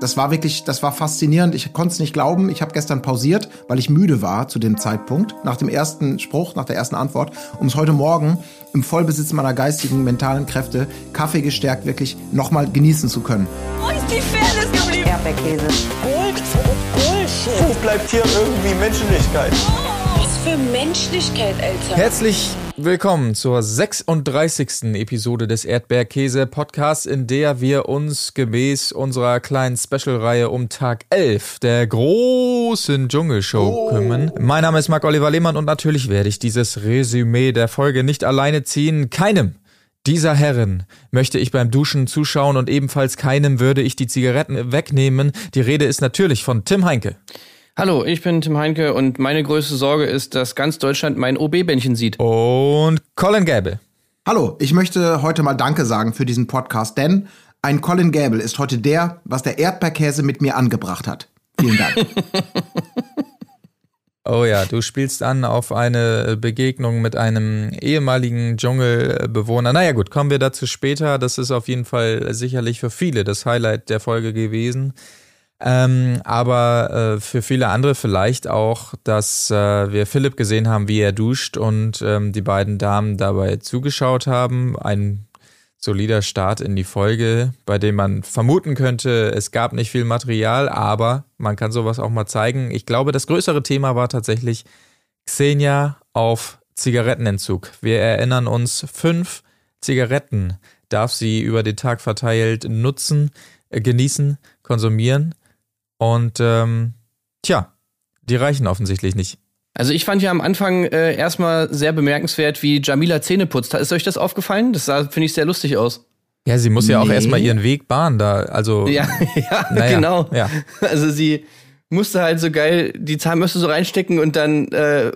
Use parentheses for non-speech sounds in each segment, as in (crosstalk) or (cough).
das war wirklich, das war faszinierend. Ich konnte es nicht glauben. Ich habe gestern pausiert, weil ich müde war zu dem Zeitpunkt, nach dem ersten Spruch, nach der ersten Antwort, um es heute Morgen im Vollbesitz meiner geistigen, mentalen Kräfte, Kaffee gestärkt, wirklich nochmal genießen zu können. Wo ist die Fairness geblieben? Erdbeerkäse. Gold, Bullshit. Wo bleibt hier irgendwie Menschlichkeit? Was für Menschlichkeit, Alter. Herzlich willkommen zur 36. Episode des Erdbeerkäse Podcasts, in der wir uns gemäß unserer kleinen Special-Reihe um Tag 11 der großen Dschungelshow kümmern. Mein Name ist Marc Oliver Lehmann und natürlich werde ich dieses Resümee der Folge nicht alleine ziehen. Keinem dieser Herren möchte ich beim Duschen zuschauen und ebenfalls keinem würde ich die Zigaretten wegnehmen. Die Rede ist natürlich von Tim Heinke. Hallo, ich bin Tim Heinke und meine größte Sorge ist, dass ganz Deutschland mein OB-Bändchen sieht. Und Colin Gable. Hallo, ich möchte heute mal Danke sagen für diesen Podcast, denn ein Colin Gable ist heute der, was der Erdbeerkäse mit mir angebracht hat. Vielen Dank. (laughs) Oh ja, du spielst an auf eine Begegnung mit einem ehemaligen Dschungelbewohner. Naja gut, kommen wir dazu später. Das ist auf jeden Fall sicherlich für viele das Highlight der Folge gewesen. Ähm, aber äh, für viele andere vielleicht auch, dass äh, wir Philipp gesehen haben, wie er duscht und ähm, die beiden Damen dabei zugeschaut haben. Ein solider Start in die Folge, bei dem man vermuten könnte, es gab nicht viel Material, aber man kann sowas auch mal zeigen. Ich glaube, das größere Thema war tatsächlich Xenia auf Zigarettenentzug. Wir erinnern uns, fünf Zigaretten darf sie über den Tag verteilt nutzen, äh, genießen, konsumieren. Und ähm, tja, die reichen offensichtlich nicht. Also ich fand ja am Anfang äh, erstmal sehr bemerkenswert, wie Jamila Zähne putzt. Ist euch das aufgefallen? Das sah, finde ich, sehr lustig aus. Ja, sie muss ja auch Nee. erstmal ihren Weg bahnen da. Also, (laughs) Ja, ja, (laughs) Naja, genau. ja. Also sie musste halt so geil die Zahnbürste so reinstecken und dann äh,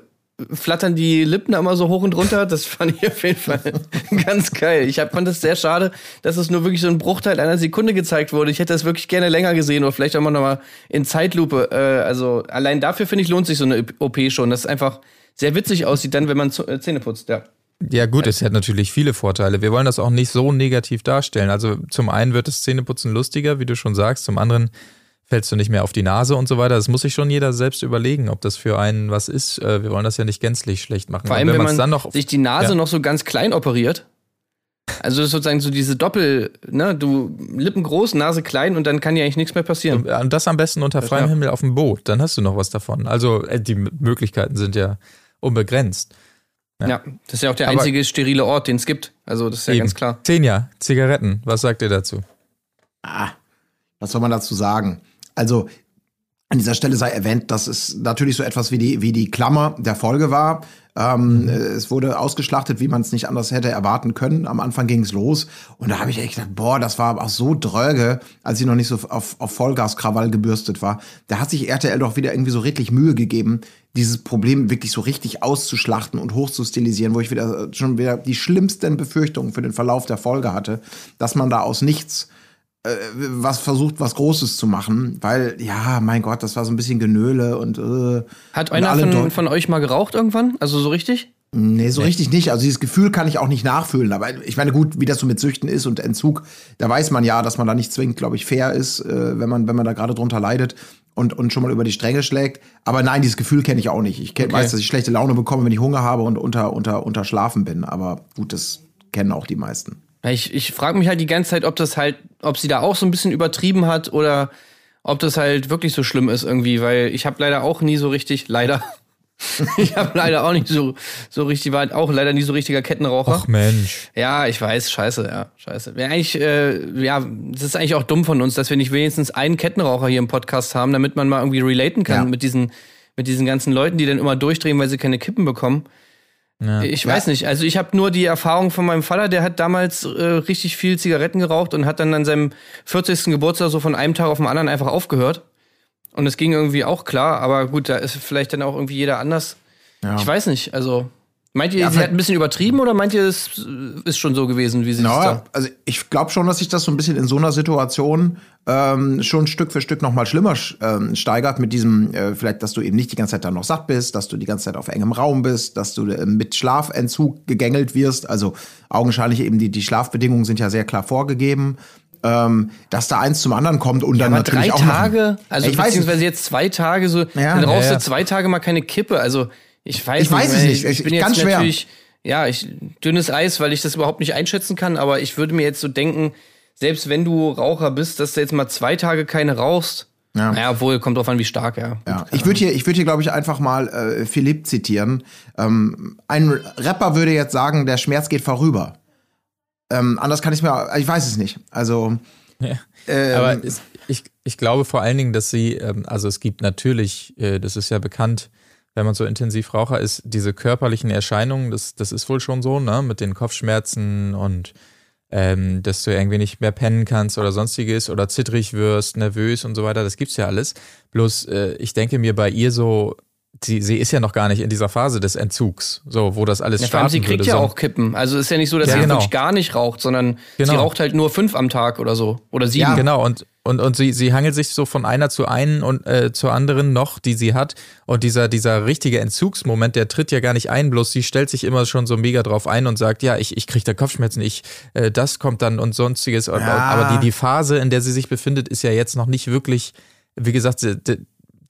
flattern die Lippen immer so hoch und runter. Das fand ich auf jeden Fall (laughs) ganz geil. Ich hab, fand es sehr schade, dass es nur wirklich so ein Bruchteil einer Sekunde gezeigt wurde. Ich hätte das wirklich gerne länger gesehen oder vielleicht auch mal nochmal in Zeitlupe. Äh, also allein dafür finde ich lohnt sich so eine OP schon, dass es einfach sehr witzig aussieht dann, wenn man äh, Zähne putzt. Ja. ja gut, es hat natürlich viele Vorteile. Wir wollen das auch nicht so negativ darstellen. Also zum einen wird das Zähneputzen lustiger, wie du schon sagst. Zum anderen fällst du nicht mehr auf die Nase und so weiter. Das muss sich schon jeder selbst überlegen, ob das für einen was ist. Äh, Wir wollen das ja nicht gänzlich schlecht machen. Vor allem, wenn, man's man dann noch sich die Nase Ja. noch so ganz klein operiert. Also das ist sozusagen so diese Doppel, ne, du Lippen groß, Nase klein und dann kann ja eigentlich nichts mehr passieren. Und das am besten unter freiem Ja. Himmel auf dem Boot. Dann hast du noch was davon. Also äh, die Möglichkeiten sind ja unbegrenzt. Ja, das ist ja auch der Aber- einzige sterile Ort, den es gibt. Also das ist ja Eben. ganz klar. Xenia, Zigaretten. Was sagt ihr dazu? Was soll man dazu sagen? Also, an dieser Stelle sei erwähnt, dass es natürlich so etwas wie die, wie die Klammer der Folge war. Ähm, äh, Es wurde ausgeschlachtet, wie man es nicht anders hätte erwarten können. Am Anfang ging es los. Und da habe ich echt gedacht, boah, das war aber auch so dröge, als sie noch nicht so auf, auf Vollgaskrawall gebürstet war. Da hat sich RTL doch wieder irgendwie so redlich Mühe gegeben, dieses Problem wirklich so richtig auszuschlachten und hochzustilisieren, wo ich wieder äh, schon wieder die schlimmsten Befürchtungen für den Verlauf der Folge hatte, dass man da aus nichts was versucht, was Großes zu machen, weil, ja, mein Gott, das war so ein bisschen Genöle und äh, Hat einer von, von euch mal geraucht irgendwann? Also so richtig? Nee, so richtig nicht. Also dieses Gefühl kann ich auch nicht nachfühlen. Aber ich meine, gut, wie das so mit Süchten ist und Entzug, da weiß man ja, dass man da nicht zwingend, glaube ich, fair ist, äh, wenn man, wenn man da gerade drunter leidet und, und schon mal über die Stränge schlägt. Aber nein, dieses Gefühl kenne ich auch nicht. Ich kenn, Okay. weiß, dass ich schlechte Laune bekomme, wenn ich Hunger habe und unter, unter, unter Schlafen bin. Aber gut, das kennen auch die meisten. Ich, ich frage mich halt die ganze Zeit, ob das halt, ob sie da auch so ein bisschen übertrieben hat oder ob das halt wirklich so schlimm ist irgendwie, weil ich habe leider auch nie so richtig, leider, (laughs) ich habe leider auch nicht so, so richtig, war halt auch leider nie so richtiger Kettenraucher. Ach Mensch. Ja, ich weiß, scheiße, ja, scheiße. Wäre eigentlich, äh, ja, das ist eigentlich auch dumm von uns, dass wir nicht wenigstens einen Kettenraucher hier im Podcast haben, damit man mal irgendwie relaten kann Ja. mit diesen, mit diesen ganzen Leuten, die dann immer durchdrehen, weil sie keine Kippen bekommen. Ich weiß nicht. Also ich habe nur die Erfahrung von meinem Vater, der hat damals äh, richtig viel Zigaretten geraucht und hat dann an seinem 40. Geburtstag so von einem Tag auf den anderen einfach aufgehört. Und es ging irgendwie auch klar, aber gut, da ist vielleicht dann auch irgendwie jeder anders. Ja. Ich weiß nicht, also meint ihr, Ja, sie hat ein bisschen übertrieben oder meint ihr, es ist schon so gewesen, wie sie es Ja, sagt? also ich glaube schon, dass sich das so ein bisschen in so einer Situation ähm, schon Stück für Stück noch mal schlimmer ähm, steigert mit diesem, äh, vielleicht, dass du eben nicht die ganze Zeit dann noch satt bist, dass du die ganze Zeit auf engem Raum bist, dass du äh, mit Schlafentzug gegängelt wirst. Also augenscheinlich eben die, die Schlafbedingungen sind ja sehr klar vorgegeben. ähm, dass da eins zum anderen kommt und dann Aber natürlich drei auch noch- Tage, also ich weiß nicht. beziehungsweise jetzt zwei Tage so, Ja. dann rauchst Ja, ja. du zwei Tage mal keine Kippe. Also ich weiß Ich weiß es nicht. Ich, Ich- bin jetzt ganz schwer. natürlich, ja, ich dünnes Eis, weil ich das überhaupt nicht einschätzen kann. Aber ich würde mir jetzt so denken, selbst wenn du Raucher bist, dass du jetzt mal zwei Tage keine rauchst. Ja. Naja, obwohl kommt drauf an, wie stark, ja. Ja, ich würde hier, ich würde hier, glaube ich, einfach mal äh, Philipp zitieren. Ähm, ein Rapper würde jetzt sagen, der Schmerz geht vorüber. Ähm, anders kann ich mir, ich weiß es nicht. Also, Ja. ähm, Aber es, ich, ich glaube vor allen Dingen, dass sie, ähm, also es gibt natürlich, äh, das ist ja bekannt, wenn man so intensiv Raucher ist, diese körperlichen Erscheinungen, das, das ist wohl schon so, ne, mit den Kopfschmerzen und ähm, dass du irgendwie nicht mehr pennen kannst oder sonstiges oder zittrig wirst, nervös und so weiter, das gibt's ja alles. Bloß äh, ich denke mir bei ihr so, sie, sie ist ja noch gar nicht in dieser Phase des Entzugs, so wo das alles Ja, vor allem, starten sie kriegt würde. ja so- auch Kippen. Also ist ja nicht so, dass Ja, sie genau. wirklich gar nicht raucht, sondern sie Genau. raucht halt nur fünf am Tag oder so. Oder sieben. Ja. Genau, und, und, und sie, sie hangelt sich so von einer zu einen und äh, zur anderen noch, die sie hat. Und dieser, dieser richtige Entzugsmoment, der tritt ja gar nicht ein, bloß sie stellt sich immer schon so mega drauf ein und sagt, ja, ich, ich krieg da Kopfschmerzen, ich, äh, das kommt dann und sonstiges. Ja. Aber die, die Phase, in der sie sich befindet, ist ja jetzt noch nicht wirklich, wie gesagt,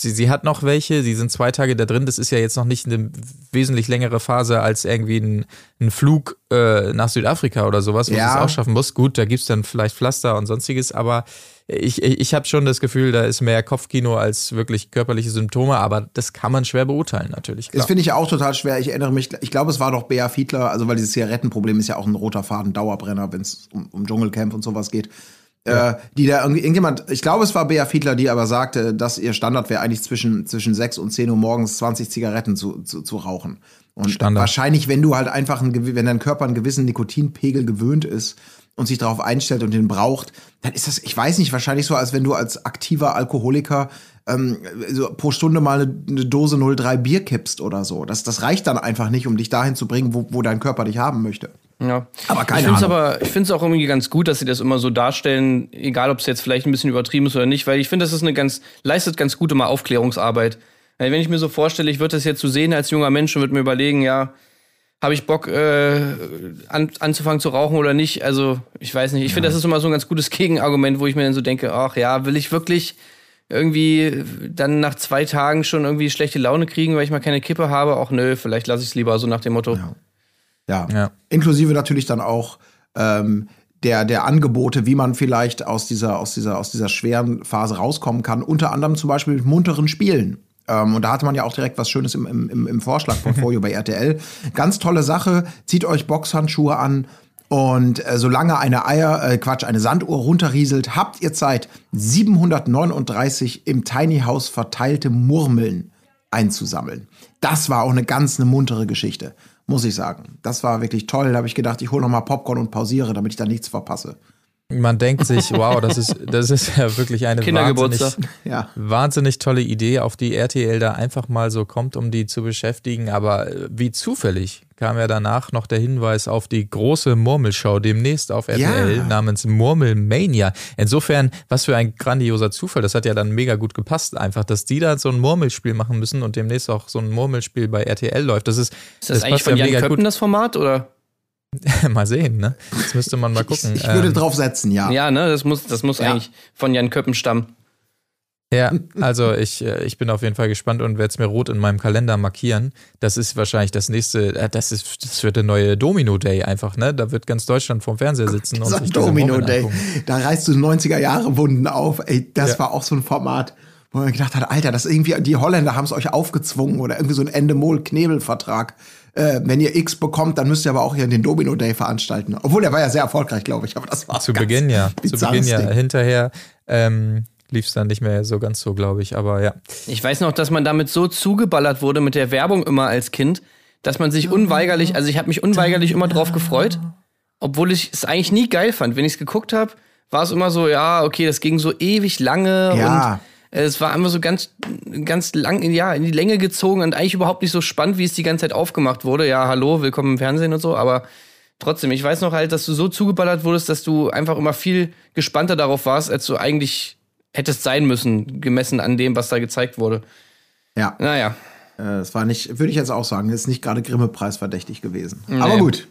sie, sie, hat noch welche, sie sind zwei Tage da drin, das ist ja jetzt noch nicht eine wesentlich längere Phase als irgendwie ein, ein Flug äh, nach Südafrika oder sowas, wo Ja. sie es auch schaffen muss. Gut, da gibt's dann vielleicht Pflaster und sonstiges, aber ich, ich, ich habe schon das Gefühl, da ist mehr Kopfkino als wirklich körperliche Symptome, aber das kann man schwer beurteilen natürlich. Das Klar. finde ich auch total schwer. Ich erinnere mich, ich glaube, es war doch Bea Fiedler, also weil dieses Zigarettenproblem ist ja auch ein roter Faden, Dauerbrenner, wenn es um, um Dschungelcamp und sowas geht. Äh, die da irgendwie, irgendjemand, ich glaube, es war Bea Fiedler, die aber sagte, dass ihr Standard wäre eigentlich zwischen, zwischen 6 und 10 Uhr morgens 20 Zigaretten zu, zu, zu rauchen. Und Standard. wahrscheinlich, wenn du halt einfach, ein, wenn dein Körper einen gewissen Nikotinpegel gewöhnt ist und sich darauf einstellt und den braucht, dann ist das, ich weiß nicht, wahrscheinlich so, als wenn du als aktiver Alkoholiker ähm, so pro Stunde mal eine, eine Dose 03 Bier kippst oder so. Das, das reicht dann einfach nicht, um dich dahin zu bringen, wo, wo dein Körper dich haben möchte. Ja. Aber keine ich find's Ahnung. aber, ich finde es auch irgendwie ganz gut, dass sie das immer so darstellen, egal ob es jetzt vielleicht ein bisschen übertrieben ist oder nicht, weil ich finde, das ist eine ganz, leistet ganz gute mal Aufklärungsarbeit. Wenn ich mir so vorstelle, ich würde das jetzt so sehen als junger Mensch und würde mir überlegen, ja, habe ich Bock äh, an, anzufangen zu rauchen oder nicht? Also, ich weiß nicht. Ich finde, das ist immer so ein ganz gutes (laughs) Gegenargument, wo ich mir dann so denke, ach ja, will ich wirklich irgendwie dann nach zwei Tagen schon irgendwie schlechte Laune kriegen, weil ich mal keine Kippe habe? Auch nö, vielleicht lasse ich es lieber so nach dem Motto. Ja. Ja. Inklusive natürlich dann auch ähm, der, der Angebote, wie man vielleicht aus dieser, aus, dieser, aus dieser schweren Phase rauskommen kann. Unter anderem zum Beispiel mit munteren Spielen. Ähm, und da hatte man ja auch direkt was Schönes im, im, im- im Vorschlagportfolio (laughs) bei RTL. Ganz tolle Sache. Zieht euch Boxhandschuhe an. Und äh, solange eine Eier, äh, Quatsch, eine Sanduhr runterrieselt, habt ihr Zeit, 739 im Tiny House verteilte Murmeln einzusammeln. Das war auch eine ganz eine muntere Geschichte, muss ich sagen. Das war wirklich toll. Da habe ich gedacht, ich hole noch mal Popcorn und pausiere, damit ich da nichts verpasse. Man denkt sich, (laughs) wow, das ist, das ist ja wirklich eine wahnsinnig, (laughs) Ja. wahnsinnig tolle Idee, auf die RTL da einfach mal so kommt, um die zu beschäftigen. Aber äh, wie zufällig kam ja danach noch der Hinweis auf die große Murmelschau demnächst auf RTL Ja. namens Murmelmania. Insofern, was für ein grandioser Zufall. Das hat ja dann mega gut gepasst, einfach, dass die da so ein Murmelspiel machen müssen und demnächst auch so ein Murmelspiel bei RTL läuft. Das ist, Ist das, eigentlich passt von ja Jan Köppen das Format oder? (laughs) mal sehen, ne? Das müsste man mal gucken. Ich, ich würde Ähm, drauf setzen, ja. Ja, ne, das muss, das muss Ja. eigentlich von Jan Köppen stammen. Ja, also ich, äh, ich bin auf jeden Fall gespannt und werde es mir rot in meinem Kalender markieren. Das ist wahrscheinlich das nächste, äh, das ist, das wird der neue Domino Day einfach, ne? Da wird ganz Deutschland vorm Fernseher sitzen und Dieser sich Domino Day. angucken. Da reißt du 90er Jahre Wunden auf. Ey, das Ja. war auch so ein Format, wo man gedacht hat, Alter, das irgendwie, die Holländer haben es euch aufgezwungen oder irgendwie so ein Endemol-Knebelvertrag. Äh, wenn ihr X bekommt, dann müsst ihr aber auch hier den Domino Day veranstalten. Obwohl, der war ja sehr erfolgreich, glaube ich. Aber das war Zu Beginn ja, zu Beginn ja. Ding. Hinterher ähm, lief es dann nicht mehr so ganz so, glaube ich. Aber ja, Ich weiß noch, dass man damit so zugeballert wurde mit der Werbung immer als Kind, dass man sich unweigerlich, also ich habe mich unweigerlich immer drauf gefreut, obwohl ich es eigentlich nie geil fand. Wenn ich es geguckt habe, war es immer so, ja, okay, das ging so ewig lange Ja. und es war immer so ganz, ganz lang, ja, in die Länge gezogen und eigentlich überhaupt nicht so spannend, wie es die ganze Zeit aufgemacht wurde. Ja, hallo, willkommen im Fernsehen und so, aber trotzdem, ich weiß noch halt, dass du so zugeballert wurdest, dass du einfach immer viel gespannter darauf warst, als du eigentlich hättest sein müssen, gemessen an dem, was da gezeigt wurde. Ja. Naja. Äh, Es war nicht, würde ich jetzt auch sagen, ist nicht gerade Grimme-Preis verdächtig gewesen. Aber gut.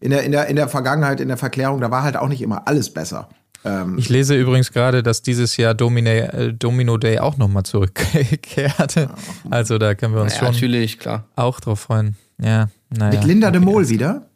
In der, in, der, in der Vergangenheit, in der Verklärung, da war halt auch nicht immer alles besser. Ähm, Ich lese übrigens gerade, dass dieses Jahr Domine, äh, Domino Day auch nochmal zurückkehrte. Also da können wir uns Ja, schon natürlich, klar. auch drauf freuen. Ja, naja. mit Linda de okay. Mol wieder?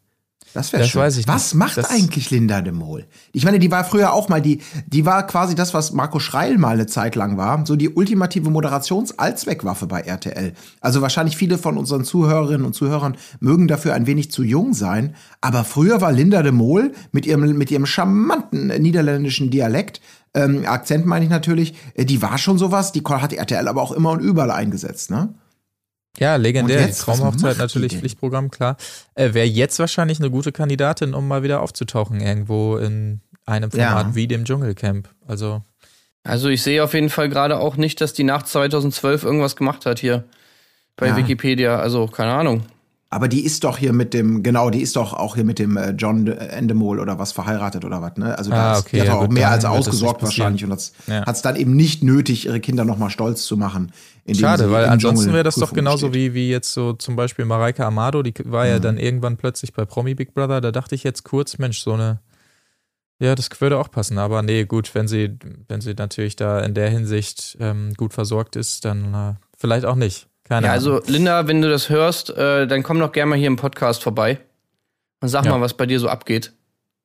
Das wäre schön. weiß ich was nicht. macht Das- eigentlich Linda de Mol? Ich meine, die war früher auch mal die, die war quasi das, was Marco Schreil mal eine Zeit lang war, so die ultimative Moderations-Allzweckwaffe bei RTL. Also wahrscheinlich viele von unseren Zuhörerinnen und Zuhörern mögen dafür ein wenig zu jung sein, aber früher war Linda de Mol mit ihrem, mit ihrem charmanten niederländischen Dialekt, ähm, Akzent meine ich natürlich, äh, die war schon sowas, die hat RTL aber auch immer und überall eingesetzt, ne? Ja, legendär. Traumhochzeit natürlich? Pflichtprogramm, klar. Äh, Wäre jetzt wahrscheinlich eine gute Kandidatin, um mal wieder aufzutauchen irgendwo in einem Ja. Format wie dem Dschungelcamp. Also Also ich sehe auf jeden Fall gerade auch nicht, dass die nach 2012 irgendwas gemacht hat hier bei Ja. Wikipedia. Also keine Ahnung. Aber die ist doch hier mit dem, genau, die ist doch auch hier mit dem äh, John De- Endemol oder was verheiratet oder was, ne? Also da Ah, ist, okay, die hat ja auch gut, mehr als ausgesorgt wahrscheinlich und hat Ja. es dann eben nicht nötig, ihre Kinder nochmal stolz zu machen. Schade, weil ansonsten wäre das doch genauso wie, wie jetzt so zum Beispiel Mareike Amado, die war Mhm. ja dann irgendwann plötzlich bei Promi Big Brother, da dachte ich jetzt kurz, Mensch, so eine, ja, das würde auch passen, aber nee, gut, wenn sie, wenn sie natürlich da in der Hinsicht ähm, gut versorgt ist, dann äh, vielleicht auch nicht. Keine Ja, Ahnung. also Linda, wenn du das hörst, äh, dann komm doch gerne mal hier im Podcast vorbei und sag Ja. mal, was bei dir so abgeht.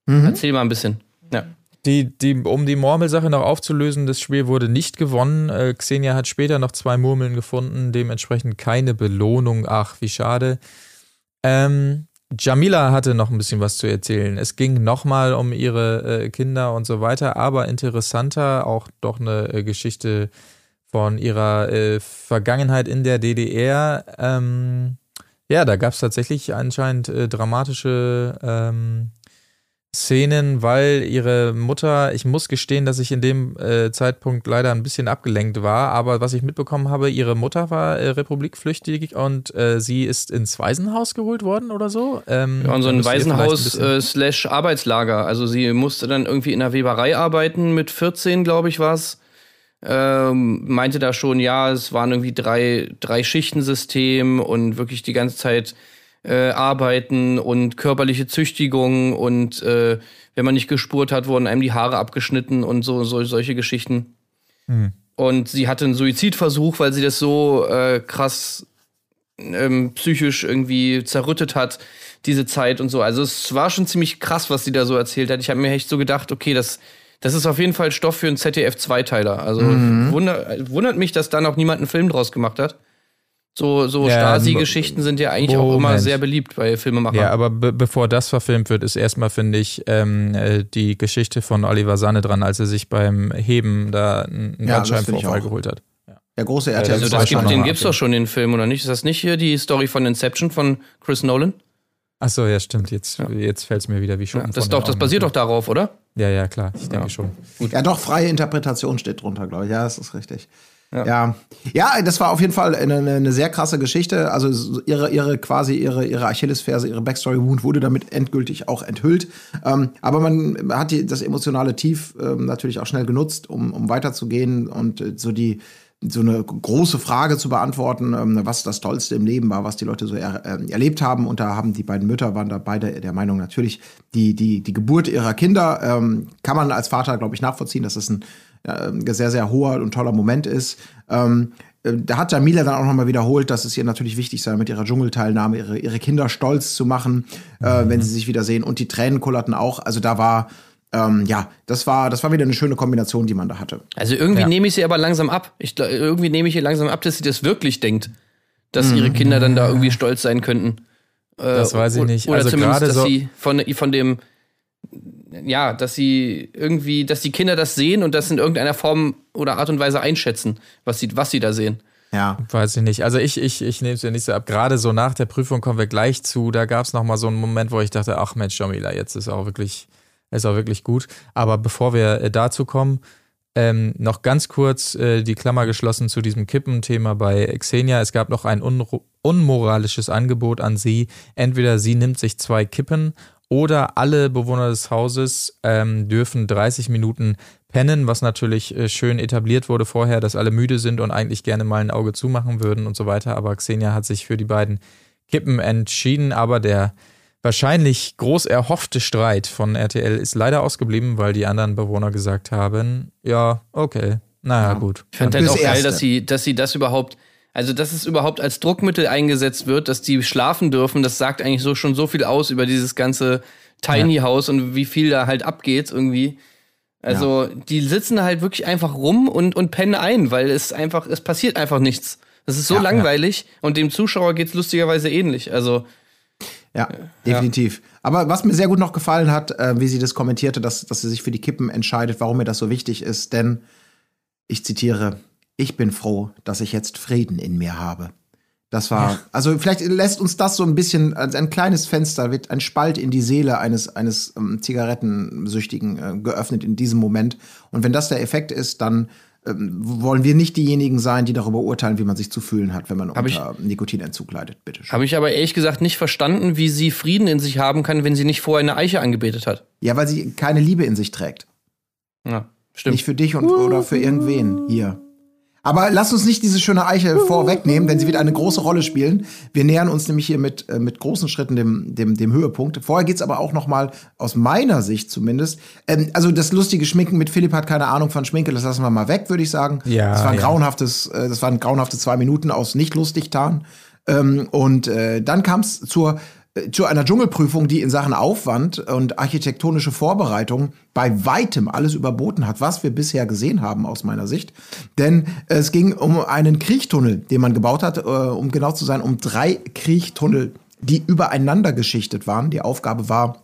Mhm. Erzähl mal ein bisschen. Ja. Die, die, um die Murmelsache noch aufzulösen, das Spiel wurde nicht gewonnen. Äh, Xenia hat später noch zwei Murmeln gefunden, dementsprechend keine Belohnung. Ach, wie schade. Ähm, Jamila hatte noch ein bisschen was zu erzählen. Es ging nochmal um ihre äh, Kinder und so weiter, aber interessanter auch doch eine äh, Geschichte von ihrer äh, Vergangenheit in der DDR. Ähm, ja, da gab es tatsächlich anscheinend äh, dramatische ähm, Szenen, weil ihre Mutter, ich muss gestehen, dass ich in dem äh, Zeitpunkt leider ein bisschen abgelenkt war, aber was ich mitbekommen habe, ihre Mutter war äh, republikflüchtig und äh, sie ist ins Waisenhaus geholt worden oder so. Ähm, Ja, und so ein ein Waisenhaus bisschen- äh, slash Arbeitslager. Also sie musste dann irgendwie in der Weberei arbeiten, mit 14, glaube ich, war's. Ähm, meinte da schon, ja, es waren irgendwie drei, drei Schichtensystem und wirklich die ganze Zeit äh, arbeiten und körperliche Züchtigung und äh, wenn man nicht gespurt hat, wurden einem die Haare abgeschnitten und so, so solche Geschichten. Hm. Und sie hatte einen Suizidversuch, weil sie das so äh, krass ähm, psychisch irgendwie zerrüttet hat, diese Zeit und so. Also es war schon ziemlich krass, was sie da so erzählt hat. Ich habe mir echt so gedacht, okay, das, das ist auf jeden Fall Stoff für einen ZDF-Zweiteiler. Also wunder, wundert mich, dass da noch niemand einen Film draus gemacht hat. So, so Ja, Stasi-Geschichten sind ja eigentlich auch immer Moment. sehr beliebt bei Filmemachern. Ja, aber be bevor das verfilmt wird, ist erstmal, finde ich, ähm, äh, die Geschichte von Oliver Sanne dran, als er sich beim Heben da einen Ja, Bandscheibenvorfall geholt hat. Der große RTL also das gibt, den gibt's ab, doch schon, den Film, oder nicht? Ist das nicht hier die Story von Inception von Chris Nolan? Achso, ja, stimmt. Jetzt, jetzt fällt es mir wieder wie Schuppen Das, doch, das basiert doch darauf, oder? Ja, ja, klar. Ich denke schon. Ja, doch, freie Interpretation steht drunter, glaube ich. Ja, das ist richtig. Ja. Ja. ja. das war auf jeden Fall eine, eine, sehr krasse Geschichte. Also so ihre, ihre quasi ihre, ihre Achillesferse, ihre Backstory-Wound wurde damit endgültig auch enthüllt. Ähm, aber man hat die, das emotionale Tief ähm, natürlich auch schnell genutzt, um, um weiterzugehen und äh, so die so eine große Frage zu beantworten, ähm, was das Tollste im Leben war, was die Leute so er, ähm, erlebt haben. Und da haben die beiden Mütter, waren da beide der Meinung, natürlich die, die, die Geburt ihrer Kinder ähm, kann man als Vater, glaube ich, nachvollziehen, dass es ein äh, sehr, sehr hoher und toller Moment ist. Ähm, äh, da hat Jamila dann auch nochmal wiederholt, dass es ihr natürlich wichtig sei, mit ihrer Dschungelteilnahme ihre, ihre Kinder stolz zu machen, äh, wenn sie sich wiedersehen. Und die Tränen kullerten auch. Also da war, ähm, ja, das war, das war wieder eine schöne Kombination, die man da hatte. Also irgendwie Ja. nehme ich sie aber langsam ab. Ich, irgendwie nehme ich ihr langsam ab, dass sie das wirklich denkt. Dass ihre Kinder dann da irgendwie stolz sein könnten. Äh, Das weiß ich nicht. Oder Also zumindest, gerade dass so- sie von, von dem, ja, dass sie irgendwie, dass die Kinder das sehen und das in irgendeiner Form oder Art und Weise einschätzen, was sie, was sie da sehen. Ja. Weiß ich nicht. Also ich, ich, ich nehme es ja nicht so ab. Gerade so nach der Prüfung kommen wir gleich zu. Da gab es nochmal so einen Moment, wo ich dachte, ach Mensch, Jamila, jetzt ist auch wirklich, ist auch wirklich gut. Aber bevor wir äh, dazu kommen, ähm, noch ganz kurz äh, die Klammer geschlossen zu diesem Kippenthema bei Xenia. Es gab noch ein unro- unmoralisches Angebot an sie. Entweder sie nimmt sich zwei Kippen oder alle Bewohner des Hauses ähm, dürfen 30 Minuten pennen, was natürlich äh, schön etabliert wurde vorher, dass alle müde sind und eigentlich gerne mal ein Auge zumachen würden und so weiter. Aber Xenia hat sich für die beiden Kippen entschieden, aber der wahrscheinlich groß erhoffte Streit von RTL ist leider ausgeblieben, weil die anderen Bewohner gesagt haben, ja, okay, naja, gut. Ich fand halt auch geil, dass sie, dass sie das überhaupt, also dass es überhaupt als Druckmittel eingesetzt wird, dass die schlafen dürfen, das sagt eigentlich so schon so viel aus über dieses ganze Tiny House und wie viel da halt abgeht irgendwie. Also die sitzen da halt wirklich einfach rum und, und pennen ein, weil es einfach, es passiert einfach nichts. Das ist so Ja, langweilig und dem Zuschauer geht's lustigerweise ähnlich. Also Ja, definitiv. Aber was mir sehr gut noch gefallen hat, äh, wie sie das kommentierte, dass, dass sie sich für die Kippen entscheidet, warum mir das so wichtig ist, denn ich zitiere, ich bin froh, dass ich jetzt Frieden in mir habe. Das war, also vielleicht lässt uns das so ein bisschen als ein kleines Fenster, wird ein Spalt in die Seele eines, eines ähm, Zigarettensüchtigen äh, geöffnet in diesem Moment. Und wenn das der Effekt ist, dann ähm, wollen wir nicht diejenigen sein, die darüber urteilen, wie man sich zu fühlen hat, wenn man Hab ich- unter Nikotinentzug leidet. Bitte schön. habe ich aber ehrlich gesagt nicht verstanden, wie sie Frieden in sich haben kann, wenn sie nicht vorher eine Eiche angebetet hat. Ja, weil sie keine Liebe in sich trägt. Ja, stimmt. Nicht für dich und, oder für irgendwen hier. Aber lass uns nicht diese schöne Eiche vorwegnehmen, denn sie wird eine große Rolle spielen. Wir nähern uns nämlich hier mit, äh, mit großen Schritten dem, dem, dem Höhepunkt. Vorher geht's aber auch noch mal aus meiner Sicht zumindest. Ähm, also das lustige Schminken mit Philipp hat keine Ahnung von Schminke, das lassen wir mal weg, würde ich sagen. Ja, das war ein ja. grauenhaftes, äh, das waren grauenhafte zwei Minuten aus nicht lustig tarn. Ähm, und äh, dann kam es zur äh, zu einer Dschungelprüfung, die in Sachen Aufwand und architektonische Vorbereitung bei weitem alles überboten hat, was wir bisher gesehen haben aus meiner Sicht. Denn es ging um einen Kriechtunnel, den man gebaut hat, äh, um genau zu sein, um drei Kriechtunnel, die übereinander geschichtet waren. Die Aufgabe war,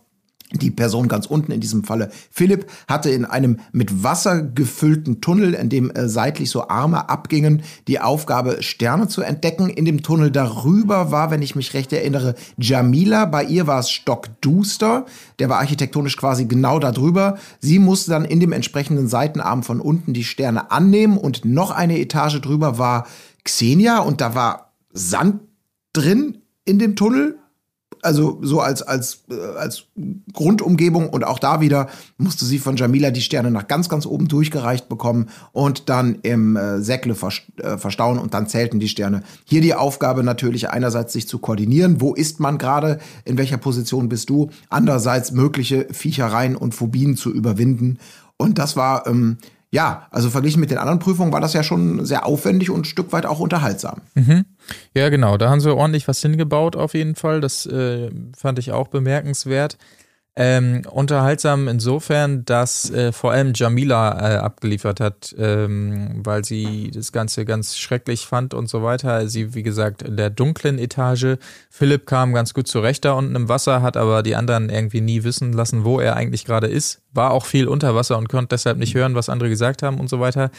die Person ganz unten, in diesem Falle Philipp, hatte in einem mit Wasser gefüllten Tunnel, in dem äh, seitlich so Arme abgingen, die Aufgabe, Sterne zu entdecken. In dem Tunnel darüber war, wenn ich mich recht erinnere, Jamila. Bei ihr war es stockduster. Der war architektonisch quasi genau darüber. Sie musste dann in dem entsprechenden Seitenarm von unten die Sterne annehmen und noch eine Etage drüber war Xenia und da war Sand drin in dem Tunnel also so als, als, äh, als Grundumgebung. Und auch da wieder musste sie von Jamila die Sterne nach ganz, ganz oben durchgereicht bekommen und dann im äh, Säckle äh, verstauen. Und dann zählten die Sterne. Hier die Aufgabe natürlich einerseits sich zu koordinieren, wo ist man gerade, in welcher Position bist du, andererseits mögliche Viechereien und Phobien zu überwinden. Und das war, ähm, ja, also verglichen mit den anderen Prüfungen war das ja schon sehr aufwendig und ein Stück weit auch unterhaltsam. Ja, genau, da haben sie ordentlich was hingebaut auf jeden Fall. Das äh, fand ich auch bemerkenswert. Ähm, unterhaltsam insofern, dass äh, vor allem Jamila äh, abgeliefert hat, ähm, weil sie das Ganze ganz schrecklich fand und so weiter. Sie, wie gesagt, in der dunklen Etage. Philipp kam ganz gut zurecht da unten im Wasser, hat aber die anderen irgendwie nie wissen lassen, wo er eigentlich gerade ist. War auch viel unter Wasser und konnte deshalb nicht hören, was andere gesagt haben und so weiter.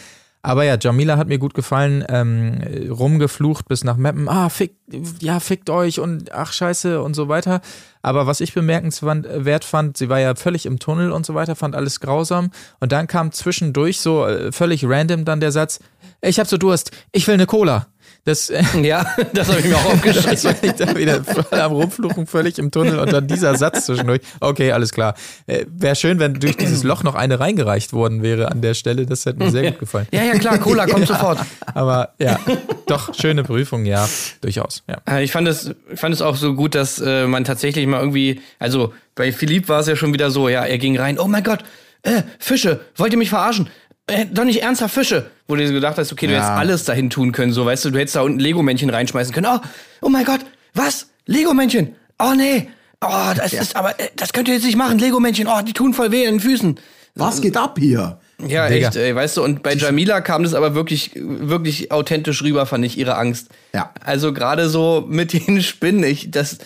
Aber ja, Jamila hat mir gut gefallen, ähm, rumgeflucht bis nach Meppen, ah, fick, ja, fickt euch und ach, scheiße und so weiter. Aber was ich bemerkenswert fand, sie war ja völlig im Tunnel und so weiter, fand alles grausam. Und dann kam zwischendurch so äh, völlig random dann der Satz, ich hab so Durst, ich will eine Cola. Das, äh, (laughs) Ja, das habe ich mir auch das aufgeschrieben. war ich da wieder voll am Rumfluchen, völlig im Tunnel und dann dieser Satz zwischendurch. Okay, alles klar. Äh, Wäre schön, wenn durch dieses Loch noch eine reingereicht worden wäre an der Stelle. Das hätte mir sehr gut gefallen. Ja, ja, klar, Cola kommt (laughs) sofort. Aber ja, doch, schöne Prüfung, ja, durchaus. Ja. Äh, Ich fand es, ich fand es auch so gut, dass äh, man tatsächlich mal irgendwie, also bei Philipp war es ja schon wieder so, ja, er ging rein, oh mein Gott, äh, Fische, wollt ihr mich verarschen? Äh, doch nicht ernsthaft Fische. Wo du dir gedacht hast, okay, du Ja. hättest alles dahin tun können, so, weißt du, du hättest da unten Lego-Männchen reinschmeißen können. Oh, oh mein Gott, was? Lego-Männchen? Oh nee, oh, das ist aber, äh, das könnt ihr jetzt nicht machen, Lego-Männchen, oh, die tun voll weh in den Füßen. Was geht ab hier? Ja, Digga. echt, ey, weißt du, und bei Jamila kam das aber wirklich, wirklich authentisch rüber, fand ich, ihre Angst. Ja. Also gerade so mit den (laughs) Spinnen, ich, das,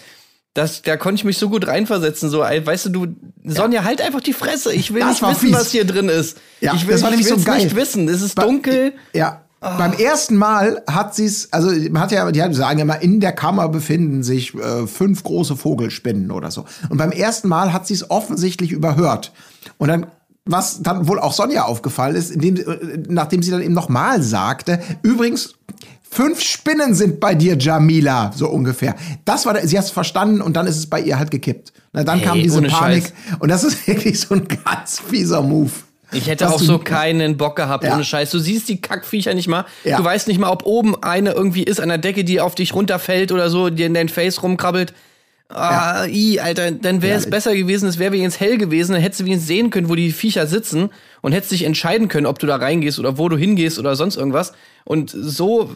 das, da konnte ich mich so gut reinversetzen, so, weißt du, du, Sonja, halt einfach die Fresse, ich will Das nicht wissen, fies. was hier drin ist. Ja, ich will, das war ich nämlich so geil. nicht wissen, es ist Ba- dunkel. Ja. Beim ersten Mal hat sie es, also man hat ja, die haben- sagen immer, in der Kammer befinden sich äh, fünf große Vogelspinnen oder so. Und beim ersten Mal hat sie es offensichtlich überhört. Und dann, was dann wohl auch Sonja aufgefallen ist, indem, äh, nachdem sie dann eben nochmal sagte, übrigens, fünf Spinnen sind bei dir, Jamila, so ungefähr. Das war, der, sie hat es verstanden und dann ist es bei ihr halt gekippt. Na, dann Ey, kam diese Panik. Scheiß. Und das ist (laughs) wirklich so ein ganz fieser Move. Ich hätte auch so keinen Bock gehabt, Ja. ohne Scheiß. Du siehst die Kackviecher nicht mal. Ja. Du weißt nicht mal, ob oben eine irgendwie ist an der Decke, die auf dich runterfällt oder so, die in dein Face rumkrabbelt. Ah, i, Alter, dann wäre es besser gewesen, es wäre wenigstens hell gewesen, dann hättest du wenigstens sehen können, wo die Viecher sitzen und hättest dich entscheiden können, ob du da reingehst oder wo du hingehst oder sonst irgendwas. Und so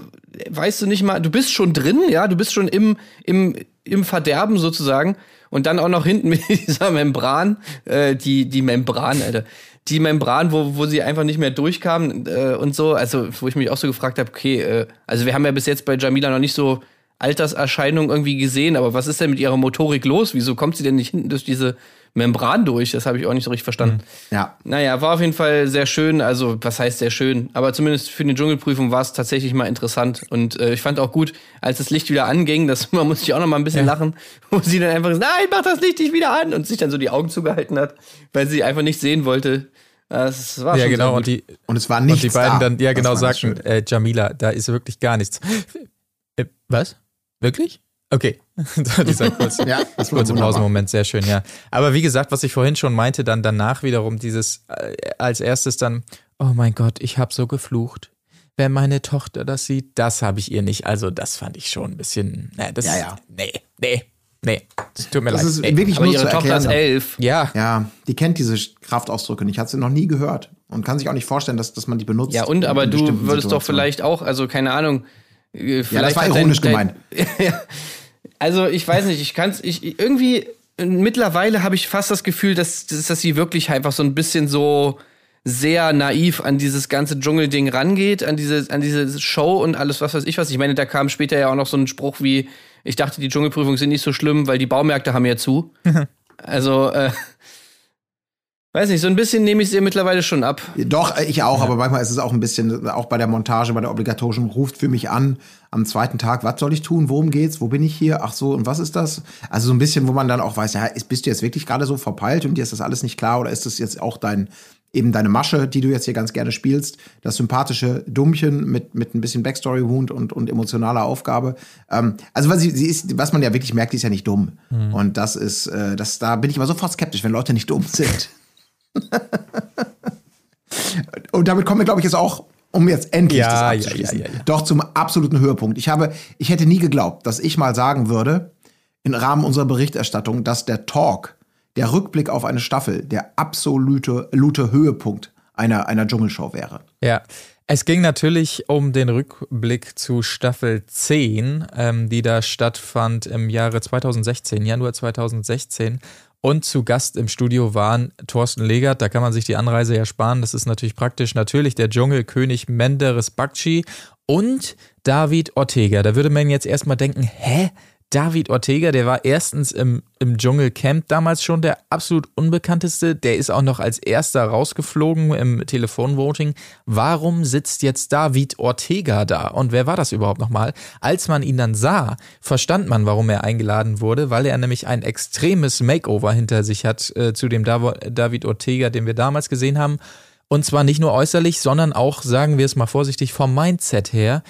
weißt du nicht mal, du bist schon drin, ja, du bist schon im, im, im Verderben sozusagen. Und dann auch noch hinten mit (laughs) dieser Membran, äh, die, die Membran, Alter. Die Membran, wo, wo sie einfach nicht mehr durchkamen äh, und so. Also, wo ich mich auch so gefragt habe, okay, äh, also wir haben ja bis jetzt bei Jamila noch nicht so Alterserscheinungen irgendwie gesehen, aber was ist denn mit ihrer Motorik los? Wieso kommt sie denn nicht hinten durch diese Membran durch? Das habe ich auch nicht so richtig verstanden. Ja. Naja, war auf jeden Fall sehr schön. Also, was heißt sehr schön? Aber zumindest für die Dschungelprüfung war es tatsächlich mal interessant. Und äh, ich fand auch gut, als das Licht wieder anging, das, (laughs) man musste ich auch noch mal ein bisschen lachen, wo sie dann einfach, nein, mach das Licht nicht wieder an und sich dann so die Augen zugehalten hat, weil sie einfach nicht sehen wollte. Das war Ja, schon genau. Und die, Und es war und nichts die beiden da. dann, ja Das genau, sagten, äh, Jamila, da ist wirklich gar nichts. Äh, was? Wirklich? Okay. (laughs) Dieser kurze, Ja, das kurze. Pausenmoment, sehr schön, ja. Aber wie gesagt, was ich vorhin schon meinte, dann danach wiederum dieses, äh, als erstes dann, oh mein Gott, ich habe so geflucht. Wenn meine Tochter das sieht, das habe ich ihr nicht. Also das fand ich schon ein bisschen, na, das, Ja, ja. nee, nee, nee, es tut mir Das leid. ist nee. wirklich Aber nur ihre zu Tochter ist erklären. elf. Ja, Ja, die kennt diese Kraftausdrücke nicht, hat sie noch nie gehört und kann sich auch nicht vorstellen, dass, dass man die benutzt. Ja, und aber du würdest doch Situationen. vielleicht auch, also keine Ahnung. Äh, Ja, das war ironisch dein- gemeint. (laughs) Ja. Also ich weiß nicht, ich kann's, ich irgendwie mittlerweile habe ich fast das Gefühl, dass, dass, dass sie wirklich einfach so ein bisschen so sehr naiv an dieses ganze Dschungelding rangeht, an diese, an diese Show und alles, was weiß ich was. Ich meine, da kam später ja auch noch so ein Spruch wie, ich dachte, die Dschungelprüfungen sind nicht so schlimm, weil die Baumärkte haben ja zu. (laughs) also, äh, weiß nicht, so ein bisschen nehme ich sie mittlerweile schon ab. Doch, äh, ich auch, aber manchmal ist es auch ein bisschen, auch bei der Montage, bei der obligatorischen, ruft für mich an am zweiten Tag, was soll ich tun, worum geht's, wo bin ich hier, ach so, und was ist das? Also so ein bisschen, wo man dann auch weiß, ja, ist, bist du jetzt wirklich gerade so verpeilt und dir ist das alles nicht klar oder ist das jetzt auch dein, eben deine Masche, die du jetzt hier ganz gerne spielst, das sympathische Dummchen mit, mit ein bisschen Backstory-Wound und, und emotionaler Aufgabe. Ähm, also was, sie, sie ist, was man ja wirklich merkt, die ist ja nicht dumm. Und das ist, äh, das, da bin ich immer sofort skeptisch, wenn Leute nicht dumm sind. (laughs) Und damit kommen wir, glaube ich, jetzt auch, um jetzt endlich Ja, das abzuschließen, ja, ja. doch zum absoluten Höhepunkt. Ich habe, ich hätte nie geglaubt, dass ich mal sagen würde, im Rahmen unserer Berichterstattung, dass der Talk, der Rückblick auf eine Staffel, der absolute, absolute Höhepunkt einer, einer Dschungelshow wäre. Ja, es ging natürlich um den Rückblick zu Staffel 10, ähm, die da stattfand im Jahre 2016, Januar 2016. Und zu Gast im Studio waren Thorsten Legert, da kann man sich die Anreise ja sparen, das ist natürlich praktisch. Natürlich der Dschungelkönig Menderes Bakci und David Ortega. Da würde man jetzt erstmal denken, hä? David Ortega, der war erstens im, im Dschungelcamp damals schon der absolut unbekannteste. Der ist auch noch als erster rausgeflogen im Telefonvoting. Warum sitzt jetzt David Ortega da? Und wer war das überhaupt nochmal? Als man ihn dann sah, verstand man, warum er eingeladen wurde, weil er nämlich ein extremes Makeover hinter sich hat äh, zu dem David Ortega, den wir damals gesehen haben. Und zwar nicht nur äußerlich, sondern auch, sagen wir es mal vorsichtig, vom Mindset her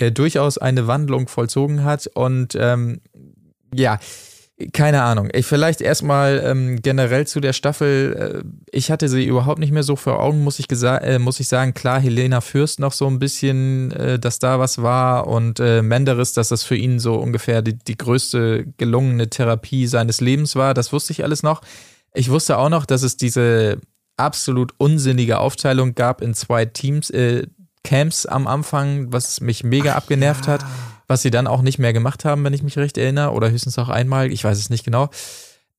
äh, durchaus eine Wandlung vollzogen hat. Und ähm, ja, keine Ahnung. Ich vielleicht erstmal ähm, generell zu der Staffel. Äh, ich hatte sie überhaupt nicht mehr so vor Augen, muss ich, äh, muss ich sagen. Klar, Helena Fürst noch so ein bisschen, äh, dass da was war und äh, Menderes, dass das für ihn so ungefähr die, die größte gelungene Therapie seines Lebens war. Das wusste ich alles noch. Ich wusste auch noch, dass es diese absolut unsinnige Aufteilung gab in zwei Teams, äh, Camps am Anfang, was mich mega abgenervt hat, was sie dann auch nicht mehr gemacht haben, wenn ich mich recht erinnere, oder höchstens auch einmal, ich weiß es nicht genau.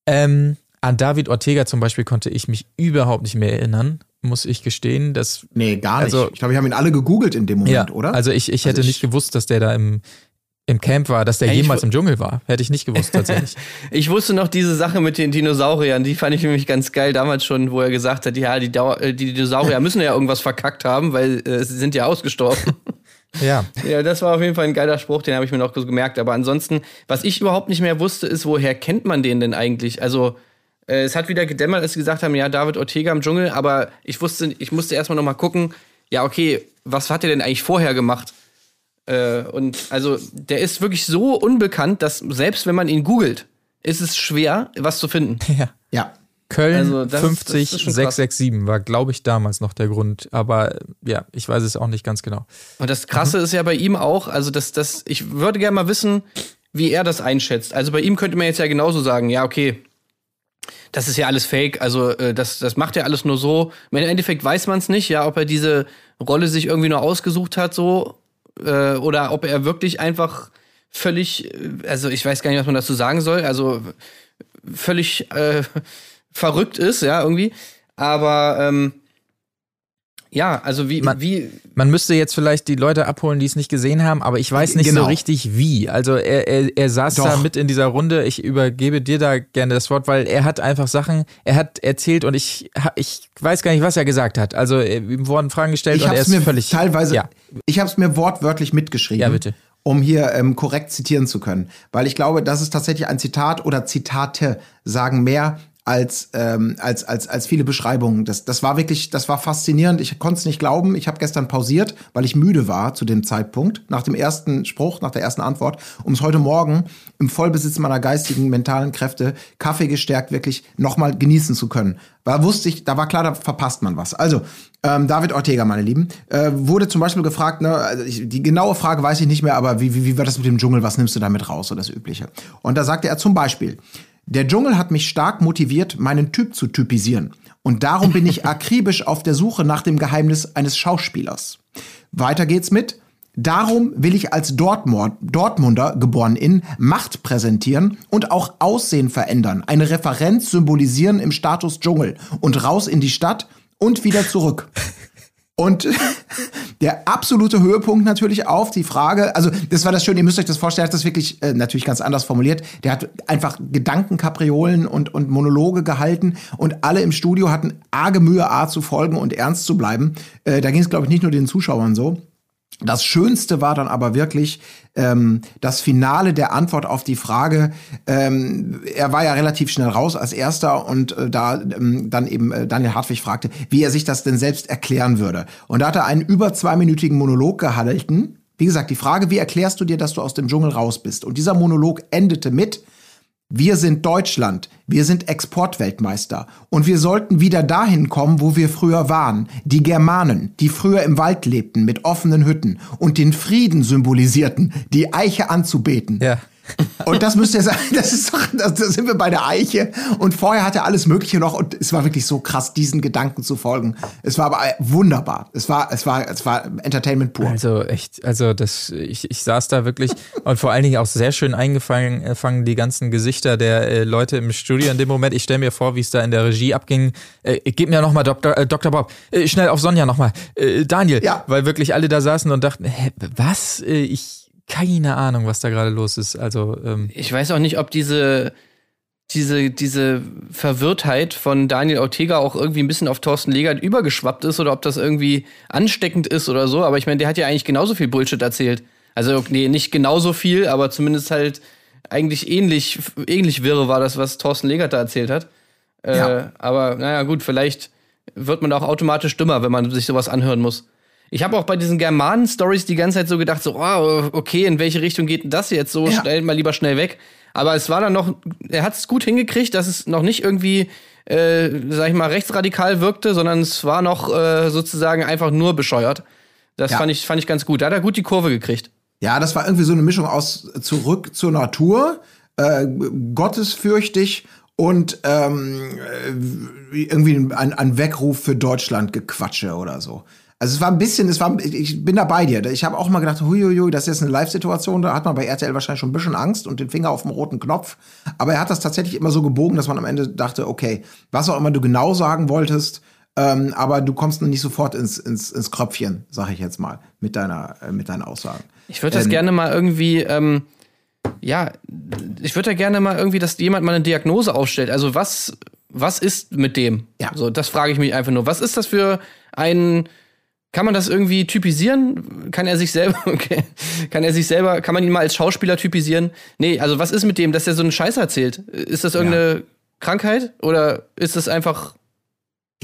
Ähm, an David Ortega zum Beispiel konnte ich mich überhaupt nicht mehr erinnern, muss ich gestehen. Das, Nee, gar nicht. Also- ich glaube, wir haben ihn alle gegoogelt in dem Moment, ja, oder? Also ich, ich hätte Also ich- nicht gewusst, dass der da im, im Camp war, dass der ich jemals im Dschungel war. Hätte ich nicht gewusst, tatsächlich. (laughs) Ich wusste noch diese Sache mit den Dinosauriern, die fand ich nämlich ganz geil damals schon, wo er gesagt hat, ja, die, Dau äh, die Dinosaurier (laughs) müssen ja irgendwas verkackt haben, weil äh, sie sind ja ausgestorben. (laughs) ja. ja, das war auf jeden Fall ein geiler Spruch, den habe ich mir noch gemerkt. Aber ansonsten, was ich überhaupt nicht mehr wusste, ist, woher kennt man den denn eigentlich? Also, äh, es hat wieder gedämmert, als sie gesagt haben, ja, David Ortega im Dschungel, aber ich wusste, ich musste erstmal noch mal gucken, ja, okay, was hat er denn eigentlich vorher gemacht? Äh, und also, der ist wirklich so unbekannt, dass selbst wenn man ihn googelt, ist es schwer, was zu finden. (laughs) ja. ja. Köln Also das- 50 das ist schon krass. 667 war, glaube ich, damals noch der Grund. Aber ja, ich weiß es auch nicht ganz genau. Und das Krasse ist ja bei ihm auch, also das, das, ich würde gerne mal wissen, wie er das einschätzt. Also bei ihm könnte man jetzt ja genauso sagen, ja, okay, das ist ja alles fake, also äh, das, das macht er alles nur so. Im Endeffekt weiß man es nicht, ja, ob er diese Rolle sich irgendwie nur ausgesucht hat, so, äh, oder ob er wirklich einfach völlig, äh, also ich weiß gar nicht, was man dazu sagen soll, also völlig äh, verrückt ist, ja, irgendwie. Aber ähm, ja, also wie, Man- wie, Man müsste jetzt vielleicht die Leute abholen, die es nicht gesehen haben, aber ich weiß nicht Genau. so richtig wie. Also er, er, er saß Doch. da mit in dieser Runde. Ich übergebe dir da gerne das Wort, weil er hat einfach Sachen, er hat erzählt und ich, ich weiß gar nicht, was er gesagt hat. Also äh, ihm wurden Fragen gestellt Ich und habe er es ist mir völlig teilweise, Ja. ich habe es mir wortwörtlich mitgeschrieben. Ja, bitte. Um hier ähm, korrekt zitieren zu können. Weil ich glaube, das ist tatsächlich ein Zitat oder Zitate sagen mehr als, ähm, als, als, als viele Beschreibungen. Das, das war wirklich, das war faszinierend. Ich konnte es nicht glauben. Ich habe gestern pausiert, weil ich müde war zu dem Zeitpunkt, nach dem ersten Spruch, nach der ersten Antwort, um es heute Morgen im Vollbesitz meiner geistigen, mentalen Kräfte, Kaffee gestärkt, wirklich nochmal genießen zu können. Da wusste ich, da war klar, da verpasst man was. Also, ähm, David Ortega, meine Lieben, äh, wurde zum Beispiel gefragt, ne, also ich, die genaue Frage weiß ich nicht mehr, aber wie, wie, wie war das mit dem Dschungel? Was nimmst du damit raus? So das Übliche. Und da sagte er zum Beispiel, der Dschungel hat mich stark motiviert, meinen Typ zu typisieren. Und darum bin ich (laughs) akribisch auf der Suche nach dem Geheimnis eines Schauspielers. Weiter geht's mit. Darum will ich als Dortmund, Dortmunder, geboren in, Macht präsentieren und auch Aussehen verändern. Eine Referenz symbolisieren im Status Dschungel und raus in die Stadt und wieder zurück. (laughs) Und (laughs) der absolute Höhepunkt natürlich auf die Frage, also das war das Schöne, ihr müsst euch das vorstellen, er hat das wirklich äh, natürlich ganz anders formuliert. Der hat einfach Gedankenkapriolen und, und Monologe gehalten und alle im Studio hatten arge Mühe, A zu folgen und ernst zu bleiben. Äh, da ging es, glaube ich, nicht nur den Zuschauern so. Das Schönste war dann aber wirklich ähm, das Finale der Antwort auf die Frage. Ähm, er war ja relativ schnell raus als erster und äh, da ähm, dann eben äh, Daniel Hartwig fragte, wie er sich das denn selbst erklären würde. Und da hat er einen über zweiminütigen Monolog gehalten. Wie gesagt, die Frage, wie erklärst du dir, dass du aus dem Dschungel raus bist? Und dieser Monolog endete mit, wir sind Deutschland, wir sind Exportweltmeister und wir sollten wieder dahin kommen, wo wir früher waren. Die Germanen, die früher im Wald lebten mit offenen Hütten und den Frieden symbolisierten, die Eiche anzubeten. Ja. Und das müsst ihr sagen, (laughs) das ist doch, da sind wir bei der Eiche. Und vorher hat er alles Mögliche noch und es war wirklich so krass, diesen Gedanken zu folgen. Es war aber wunderbar. Es war, es war, es war Entertainment pur. Also echt, also das, ich, ich saß da wirklich (laughs) und vor allen Dingen auch sehr schön eingefangen äh, fangen die ganzen Gesichter der äh, Leute im Studio in dem Moment. Ich stelle mir vor, wie es da in der Regie abging. Äh, gib mir nochmal Dr., äh, Dr. Bob, äh, schnell auf Sonja nochmal. Äh, Daniel, Ja. weil wirklich alle da saßen und dachten, hä, was? Äh, ich keine Ahnung, was da gerade los ist. Also ähm, ich weiß auch nicht, ob diese, diese, diese Verwirrtheit von Daniel Ortega auch irgendwie ein bisschen auf Thorsten Legert übergeschwappt ist oder ob das irgendwie ansteckend ist oder so. Aber ich meine, der hat ja eigentlich genauso viel Bullshit erzählt. Also, nee, nicht genauso viel, aber zumindest halt eigentlich ähnlich, ähnlich wirre war das, was Thorsten Legert da erzählt hat. Äh, Ja. Aber naja, gut, vielleicht wird man auch automatisch dümmer, wenn man sich sowas anhören muss. Ich habe auch bei diesen Germanen-Stories die ganze Zeit so gedacht, so, oh, okay, in welche Richtung geht denn das jetzt? So, Ja. schnell mal lieber schnell weg. Aber es war dann noch, er hat es gut hingekriegt, dass es noch nicht irgendwie, äh, sag ich mal, rechtsradikal wirkte, sondern es war noch äh, sozusagen einfach nur bescheuert. Das Ja. fand, ich, fand ich ganz gut. Da hat er gut die Kurve gekriegt. Ja, das war irgendwie so eine Mischung aus zurück zur Natur, äh, gottesfürchtig und ähm, äh, irgendwie ein, ein Weckruf für Deutschland gequatsche oder so. Also es war ein bisschen, es war, ich bin da bei dir. Ich habe auch mal gedacht, huiuiui, das ist jetzt eine Live-Situation, da hat man bei RTL wahrscheinlich schon ein bisschen Angst und den Finger auf dem roten Knopf. Aber er hat das tatsächlich immer so gebogen, dass man am Ende dachte, okay, was auch immer du genau sagen wolltest, ähm, aber du kommst noch nicht sofort ins, ins, ins Kröpfchen, sag ich jetzt mal, mit deiner, äh, mit deinen Aussagen. Ich würde das Ähm, gerne mal irgendwie, ähm, ja, ich würde da gerne mal irgendwie, dass jemand mal eine Diagnose aufstellt. Also was, was ist mit dem? Ja. So, das frage ich mich einfach nur. Was ist das für ein, kann man das irgendwie typisieren? Kann er sich selber, (laughs) okay, kann er sich selber, kann man ihn mal als Schauspieler typisieren? Nee, also was ist mit dem, dass er so einen Scheiß erzählt? Ist das irgendeine Krankheit oder ist das einfach,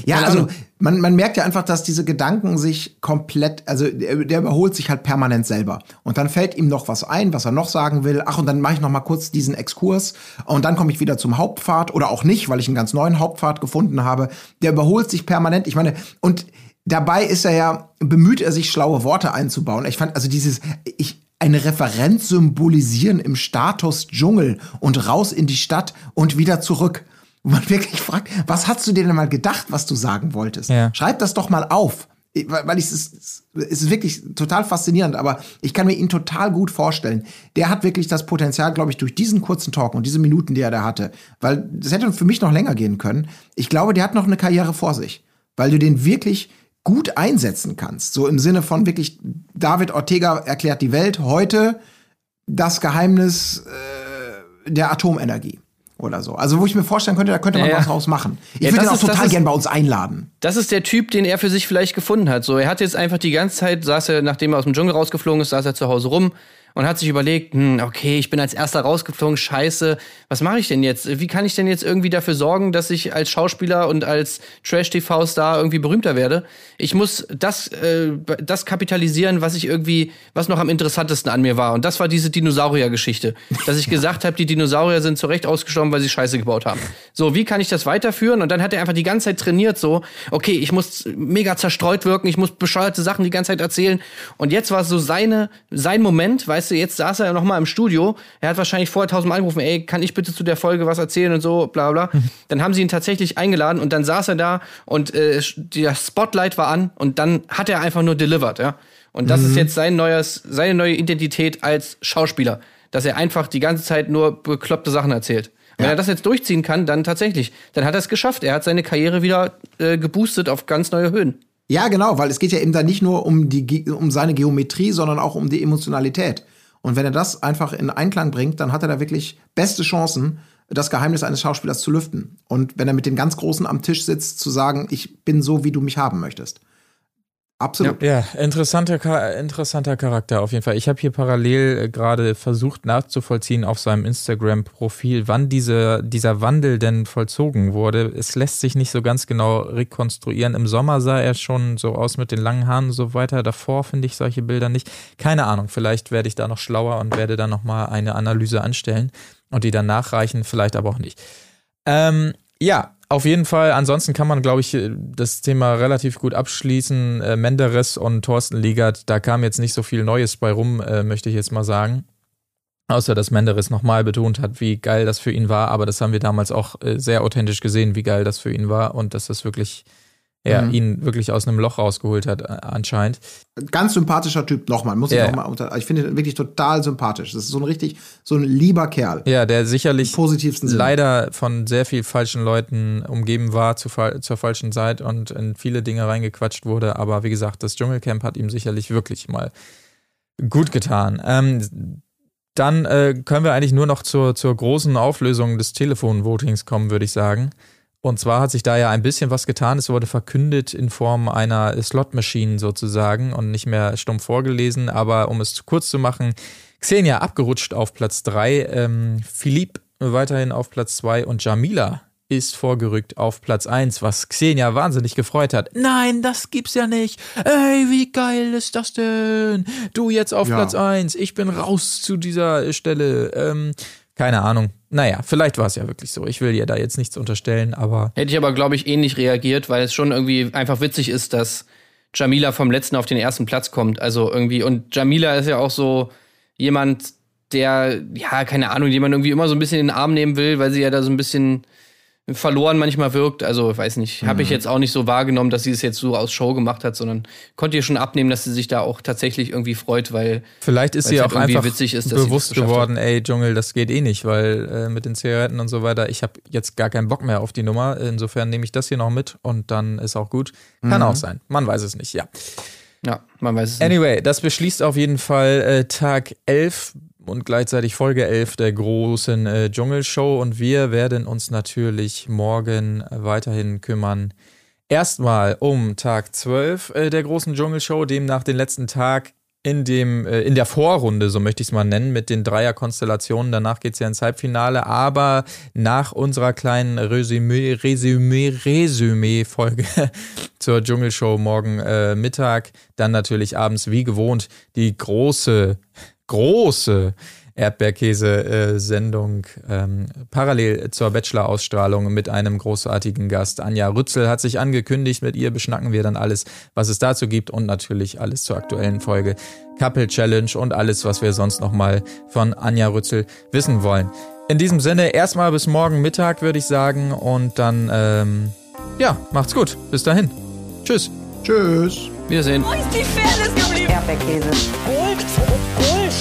Ja, also man, man merkt ja einfach, dass diese Gedanken sich komplett, also der, der überholt sich halt permanent selber. Und dann fällt ihm noch was ein, was er noch sagen will. Ach, und dann mache ich noch mal kurz diesen Exkurs und dann komme ich wieder zum Hauptpfad oder auch nicht, weil ich einen ganz neuen Hauptpfad gefunden habe. Der überholt sich permanent. Ich meine, und dabei ist er ja, bemüht er sich, schlaue Worte einzubauen. Ich fand, also dieses, ich, eine Referenz symbolisieren im Status Dschungel und raus in die Stadt und wieder zurück. Wo man wirklich fragt, was hast du dir denn mal gedacht, was du sagen wolltest? Ja. Schreib das doch mal auf. Weil ich es es ist wirklich total faszinierend, aber ich kann mir ihn total gut vorstellen. Der hat wirklich das Potenzial, glaube ich, durch diesen kurzen Talk und diese Minuten, die er da hatte, weil das hätte für mich noch länger gehen können. Ich glaube, der hat noch eine Karriere vor sich, weil du den wirklich gut einsetzen kannst. So im Sinne von wirklich, David Ortega erklärt die Welt heute das Geheimnis äh, der Atomenergie oder so. Also wo ich mir vorstellen könnte, da könnte man Ja, was draus machen. Ich Ja, würde das ihn auch ist- total gern bei uns einladen. Das ist der Typ, den er für sich vielleicht gefunden hat. So, er hat jetzt einfach die ganze Zeit, saß er, nachdem er aus dem Dschungel rausgeflogen ist, saß er zu Hause rum und hat sich überlegt, hm, okay, ich bin als erster rausgeflogen, scheiße, was mache ich denn jetzt? Wie kann ich denn jetzt irgendwie dafür sorgen, dass ich als Schauspieler und als Trash-TV-Star irgendwie berühmter werde? Ich muss das, äh, das kapitalisieren, was ich irgendwie, was noch am interessantesten an mir war. Und das war diese Dinosaurier-Geschichte. Dass ich (laughs) gesagt habe, die Dinosaurier sind zu Recht ausgestorben, weil sie Scheiße gebaut haben. So, wie kann ich das weiterführen? Und dann hat er einfach die ganze Zeit trainiert, so, okay, ich muss mega zerstreut wirken, ich muss bescheuerte Sachen die ganze Zeit erzählen. Und jetzt war es so seine, sein Moment, weißt du, jetzt saß er noch mal im Studio. Er hat wahrscheinlich vorher tausendmal angerufen, ey, kann ich bitte zu der Folge was erzählen und so, bla bla. Dann haben sie ihn tatsächlich eingeladen und dann saß er da und äh, der Spotlight war an und dann hat er einfach nur delivered, ja. Und das ist jetzt sein neues, seine neue Identität als Schauspieler, dass er einfach die ganze Zeit nur bekloppte Sachen erzählt. Wenn er das jetzt durchziehen kann, dann tatsächlich, dann hat er es geschafft. Er hat seine Karriere wieder äh, geboostet auf ganz neue Höhen. Ja, genau, weil es geht ja eben da nicht nur um, die, um seine Geometrie, sondern auch um die Emotionalität. Und wenn er das einfach in Einklang bringt, dann hat er da wirklich beste Chancen, das Geheimnis eines Schauspielers zu lüften. Und wenn er mit den ganz Großen am Tisch sitzt, zu sagen, ich bin so, wie du mich haben möchtest. Absolut. Ja, interessanter, Cha- interessanter Charakter auf jeden Fall. Ich habe hier parallel äh, gerade versucht nachzuvollziehen auf seinem Instagram-Profil, wann diese, dieser Wandel denn vollzogen wurde. Es lässt sich nicht so ganz genau rekonstruieren. Im Sommer sah er schon so aus mit den langen Haaren und so weiter. Davor finde ich solche Bilder nicht. Keine Ahnung, vielleicht werde ich da noch schlauer und werde dann nochmal eine Analyse anstellen und die dann nachreichen, vielleicht aber auch nicht. Ähm, ja, auf jeden Fall. Ansonsten kann man, glaube ich, das Thema relativ gut abschließen. Äh, Menderes und Thorsten Liegert, da kam jetzt nicht so viel Neues bei rum, äh, möchte ich jetzt mal sagen. Außer dass Menderes nochmal betont hat, wie geil das für ihn war. Aber das haben wir damals auch äh, sehr authentisch gesehen, wie geil das für ihn war und dass das wirklich, ja, Mhm. ihn wirklich aus einem Loch rausgeholt hat, anscheinend. Ganz sympathischer Typ, nochmal, muss ich Ja, noch mal unter. Ich finde ihn wirklich total sympathisch. Das ist so ein richtig, so ein lieber Kerl. Ja, der sicherlich positivsten leider von sehr viel falschen Leuten umgeben war zu, zur falschen Zeit und in viele Dinge reingequatscht wurde. Aber wie gesagt, das Dschungelcamp hat ihm sicherlich wirklich mal gut getan. Ähm, dann äh, können wir eigentlich nur noch zur, zur großen Auflösung des Telefonvotings kommen, würde ich sagen. Und zwar hat sich da ja ein bisschen was getan. Es wurde verkündet in Form einer Slot-Machine sozusagen und nicht mehr stumpf vorgelesen. Aber um es kurz zu machen, Xenia abgerutscht auf Platz 3, ähm, Philipp weiterhin auf Platz 2 und Jamila ist vorgerückt auf Platz 1, was Xenia wahnsinnig gefreut hat. Nein, das gibt's ja nicht. Ey, wie geil ist das denn? Du jetzt auf Ja. Platz 1, ich bin raus zu dieser Stelle. Ähm, keine Ahnung. Naja, vielleicht war es ja wirklich so. Ich will ihr da jetzt nichts unterstellen, aber Hätte ich aber, glaube ich, ähnlich reagiert, weil es schon irgendwie einfach witzig ist, dass Jamila vom letzten auf den ersten Platz kommt. Also irgendwie, und Jamila ist ja auch so jemand, der, ja, keine Ahnung, den man irgendwie immer so ein bisschen in den Arm nehmen will, weil sie ja da so ein bisschen verloren manchmal wirkt. Also, ich weiß nicht, habe ich jetzt auch nicht so wahrgenommen, dass sie es jetzt so aus Show gemacht hat, sondern konnte ihr schon abnehmen, dass sie sich da auch tatsächlich irgendwie freut, weil Vielleicht ist sie halt auch irgendwie einfach witzig ist, bewusst geworden, ey, Dschungel, das geht eh nicht, weil äh, mit den Zigaretten und so weiter, ich habe jetzt gar keinen Bock mehr auf die Nummer. Insofern nehme ich das hier noch mit und dann ist auch gut. Kann auch sein. Man weiß es nicht, ja. ja, man weiß es nicht. Anyway, das beschließt auf jeden Fall äh, Tag 11 und gleichzeitig Folge 11 der großen äh, Dschungelshow und wir werden uns natürlich morgen weiterhin kümmern. Erstmal um Tag 12 äh, der großen Dschungelshow, demnach den letzten Tag in dem äh, in der Vorrunde, so möchte ich es mal nennen, mit den Dreierkonstellationen. Danach geht es ja ins Halbfinale, aber nach unserer kleinen Resümee, Resümee, Resümee-Folge (laughs) zur Dschungelshow morgen äh, Mittag, dann natürlich abends wie gewohnt die große, große Erdbeerkäse-Sendung ähm, parallel zur Bachelor-Ausstrahlung mit einem großartigen Gast. Anja Rützel hat sich angekündigt, mit ihr beschnacken wir dann alles, was es dazu gibt und natürlich alles zur aktuellen Folge Couple Challenge und alles, was wir sonst nochmal von Anja Rützel wissen wollen. In diesem Sinne, erstmal bis morgen Mittag, würde ich sagen. Und dann, ähm, ja, macht's gut. Bis dahin. Tschüss. Tschüss. Wiedersehen. Wo ist die Fairness geblieben? Erdbeerkäse. Gold.